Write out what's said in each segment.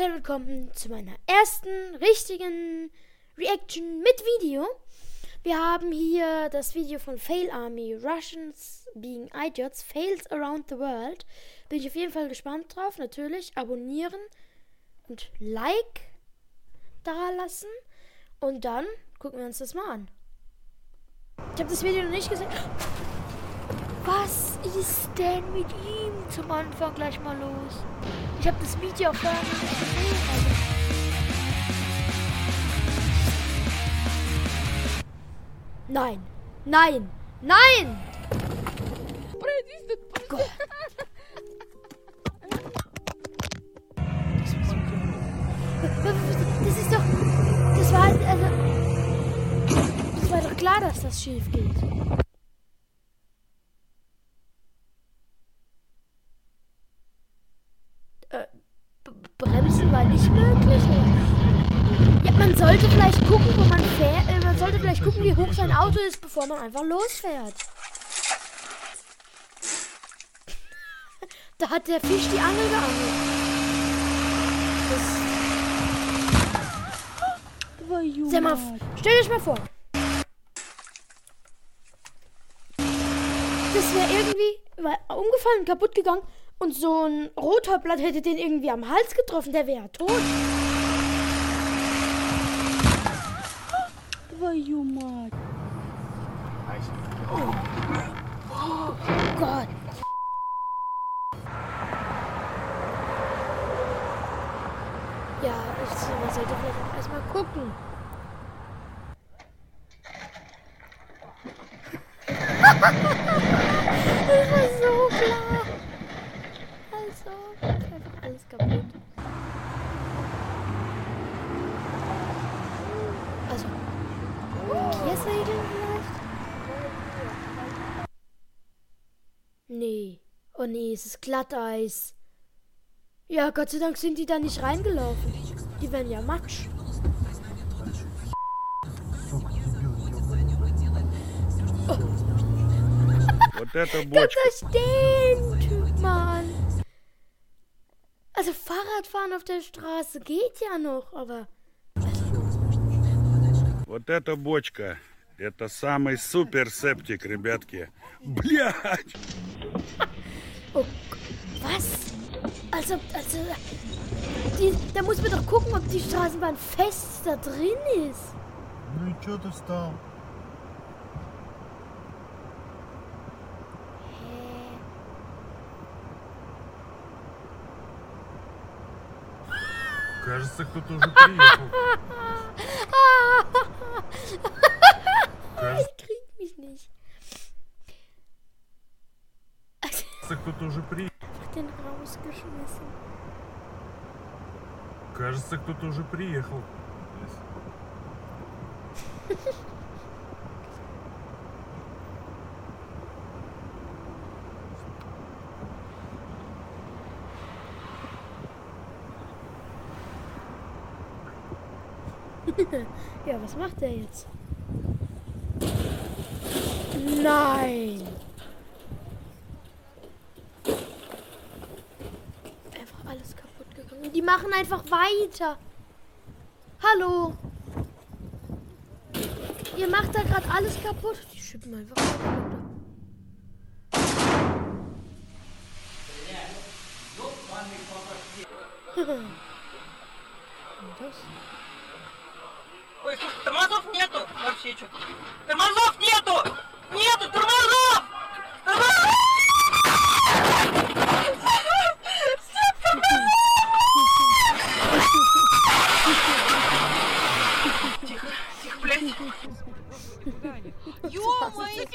und willkommen zu meiner ersten richtigen Reaction mit Video. Wir haben hier das Video von Fail Army, Russians Being Idiots, Fails Around the World. Bin ich auf jeden Fall gespannt drauf. Natürlich abonnieren und Like da lassen. Und dann gucken wir uns das mal an. Ich habe das Video noch nicht gesehen. Was ist denn mit ihm zum Anfang gleich mal los? Ich habe das Video auch gar nicht gesehen. Also. Nein, nein, nein! Gott. Das ist doch. Das war. Also. Das war doch klar, dass das schief geht. Äh, Bremsen war nicht möglich. Ja, man sollte vielleicht gucken, wo man fährt. Äh, man sollte vielleicht gucken, wie hoch sein Auto ist, bevor man einfach losfährt. Da hat der Fisch die Angel geangelt. Das Sag mal, stell dich mal vor. Das wäre irgendwie umgefallen, kaputt gegangen und so ein Rotorblatt hätte den irgendwie am Hals getroffen, der wäre ja tot. Jumat. Oh. oh Gott. Ja, ich sollte vielleicht erstmal gucken. Ha Oh nee, es ist Glatteis. Ja, Gott sei Dank sind die da nicht reingelaufen. Die werden ja matsch. Вот это Kannst бочка. da stehen, Typ, Mann. Also Fahrradfahren auf der Straße geht ja noch, aber... Вот эта бочка. Это самый супер септик, ребятки. Блять! Oh, was? Also, also... Die, da muss man doch gucken, ob die Straßenbahn fest da drin ist. Ну и чё ты встал? Hä? Кажется, кто-то уже приехал. Кажется, кто-то уже приехал. Ja, was macht er jetzt? Nein! machen einfach weiter. Hallo? Ihr macht da gerade alles kaputt. Die schippen einfach weiter runter. Und das? Ой, слушай, тормозов нету вообще что Тормозов нету! Нету тормозов! Тормозов! Ё-моё,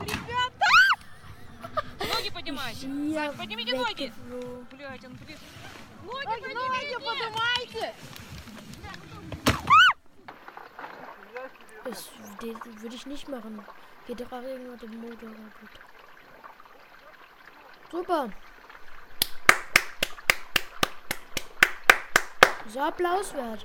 Ребята! Ноги поднимайте. Я поднимите ноги. weggeflogen. Блядь, он, блин. Ноги поднимите! поднимайте! Das, das würde ich nicht machen. Geht doch auch irgendwo der Motor kaputt. Super. So Applaus wert.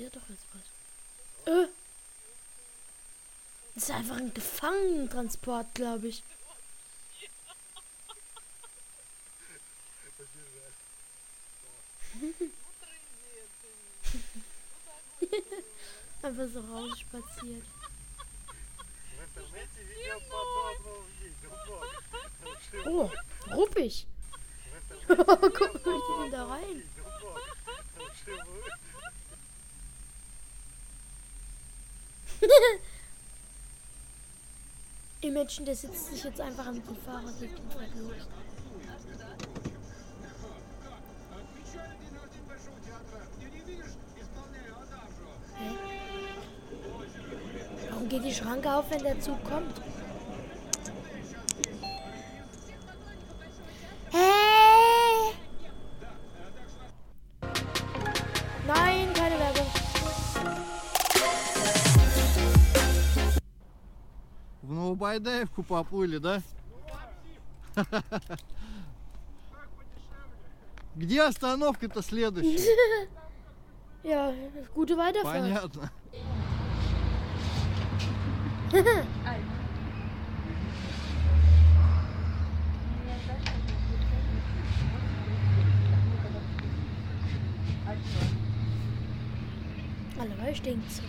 Passiert doch jetzt was. Äh. Das ist einfach ein Gefangenentransport, glaube ich. einfach so rausspaziert. Oh, ruppig. Guck mal, die da rein. Imagine, der sitzt sich jetzt einfach an den Fahrersitz und fährt los. Hä? Warum geht die Schranke auf, wenn der Zug kommt? В Новобайдаевку поплыли, да? Где остановка-то следующая? Ja, gute Weiterfahrt. Понятно. Allerweil stinkt's.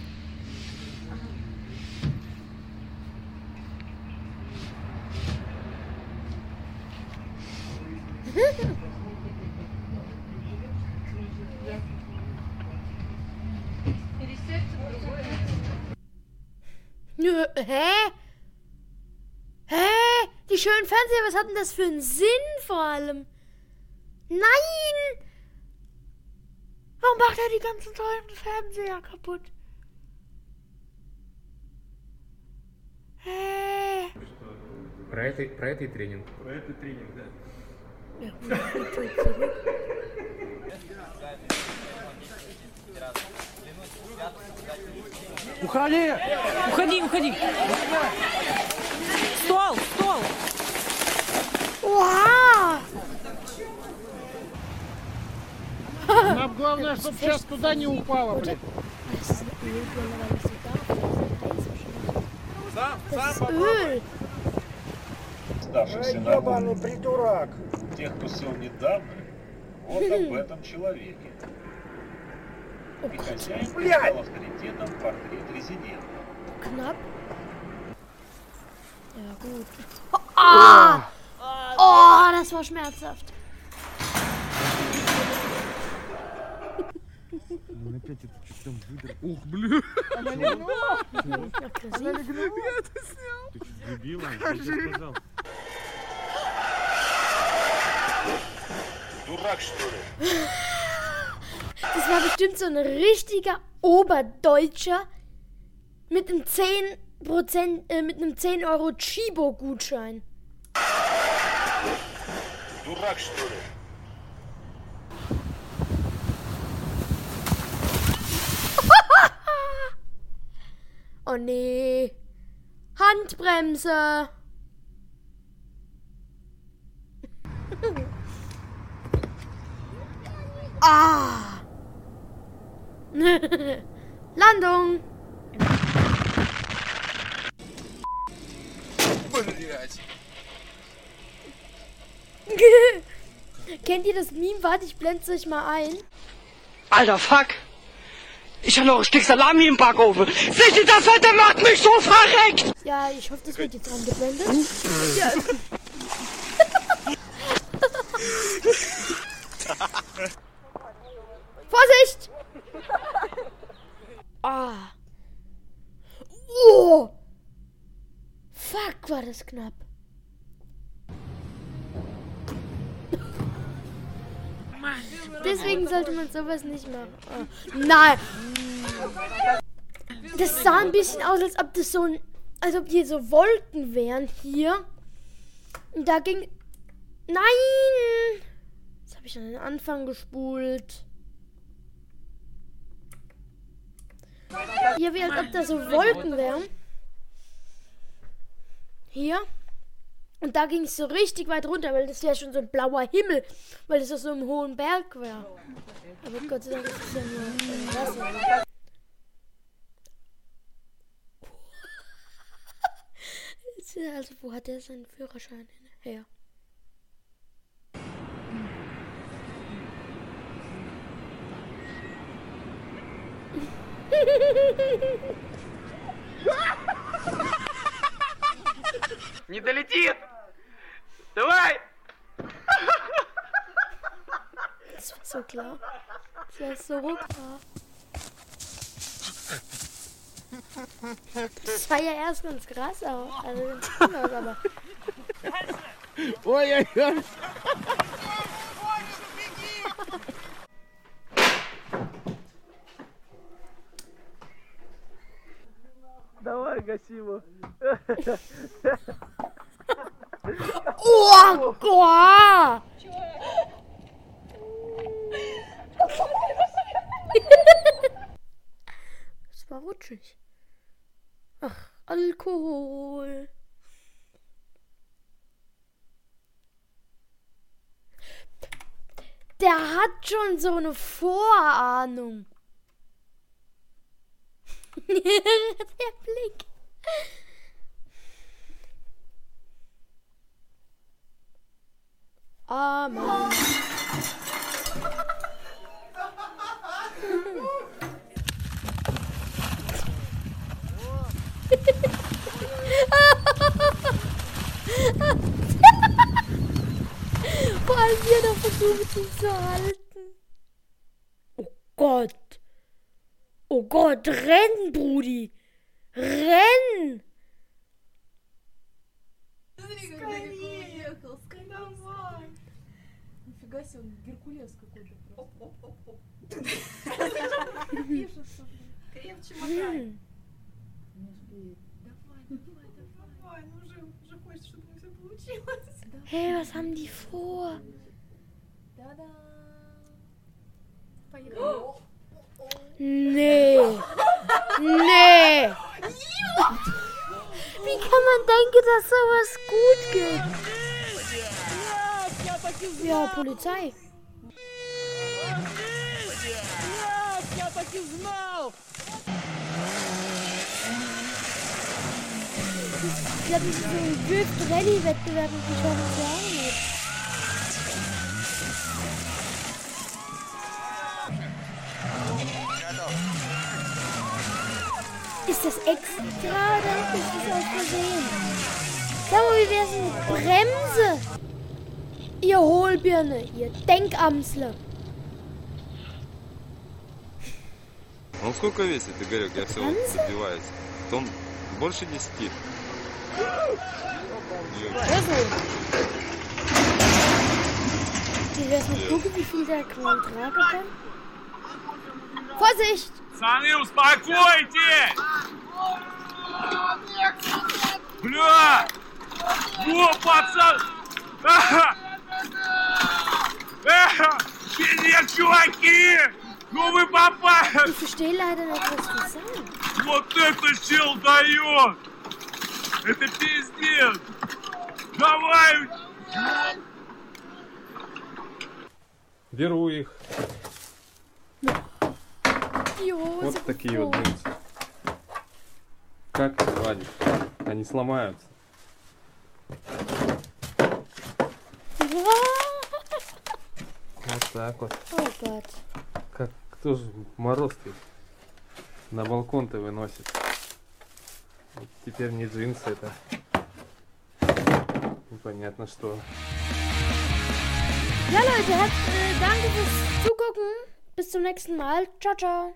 Nö, hä? Hä? Die schönen Fernseher, was hat denn das für einen Sinn vor allem? Nein! Warum macht er die ganzen tollen Fernseher kaputt? Hä? Про это, про это и тренинг. Ja, gut, gut, zurück. Уходи, уходи. Стол, стол. Oha! Нам главное, чтобы сейчас туда не упало, блин. Das ist ein Ölbrenner, weil das тех, кто сел недавно, вот об этом человеке. И хозяин стал авторитетом портрет резидента. Кнап? Ja das war schmerzhaft. Он опять этот чуть выдрал. Ух, блин. Она легнула. Она легнула. Я это снял. Ты чуть дебила, я тебе сказал. Das war bestimmt so ein richtiger Oberdeutscher mit einem 10 Prozent, äh, mit einem 10 Euro Chibo-Gutschein. oh nee. Handbremse. Ah. Landung. Kennt ihr das Meme? Warte, ich blende es euch mal ein. Alter, fuck. Ich habe noch ein Stück Salami im Backofen. Seht ihr, das Wetter macht mich so verreckt. Ja, ich hoffe, das wird jetzt angeblendet. Ja. Vorsicht! Ah. Oh! Fuck, war das knapp. Deswegen sollte man sowas nicht machen. Oh. Nein! Das sah ein bisschen aus, als ob das so ein. Als ob hier so Wolken wären hier. Und da ging. Nein! Jetzt habe ich an den Anfang gespult. Hier wie als ob da so Wolken wären. Hier. Und da ging es so richtig weit runter, weil das wäre schon so ein blauer Himmel, weil das auf so einem hohen Berg wäre. Aber Gott sei Dank ist es ja nur äh, Wasser. Also, wo hat der seinen Führerschein her? Не долетит! Давай! Das war so klar. Das war so klar. Das sah ja erst ganz krass aus. Also, ganz aus, aber. Ой-ой-ой. gasivo. Oh Gott! Es war rutschig. Ach, Alkohol. Der hat schon so eine Vorahnung. Der Blick. Amen. Er noch versucht, zu halten. Oh Gott. Oh Gott, renn, Brudi. Renn. Нифига себе, он Геркулес какой-то просто. Крепче Hm. Давай, ну уже, уже хочется, чтобы у них все получилось. Hey, was haben die vor? Да-да. Поехали. Nee. Nee. Wie kann man denken, dass sowas gut geht? Ja, Polizei. Ich glaube, das ist so ein Drift-Rally-Wettbewerb, muss ich schon sagen. Ist das extra oder ist das aus Versehen? Sag mal, wie wär's mit Bremse? Ihr Hohlbirne, ihr Denkamsler. Он сколько весит, Игорек? Я все Ганза? забиваюсь. Он больше 10. Wie wär's mit gucken, wie viel der Kran tragen kann? Vorsicht! Пацаны, успокойтесь! Бля! Во, пацан! Ага! Ага! Привет, чуваки! Ну вы попали! Ich verstehe leider nicht, was die sagen. Вот это чел дает! Это пиздец! Давай! Беру их. Вот такие вот джинсы. Как их вадишь? Они сломаются. Вот так вот. Oh. Как кто же мороз-то на балкон-то выносит? Вот теперь не джинсы это. Непонятно что. Ja, Leute, hat, äh, danke fürs Zugucken. Bis zum nächsten Mal. Ciao, ciao.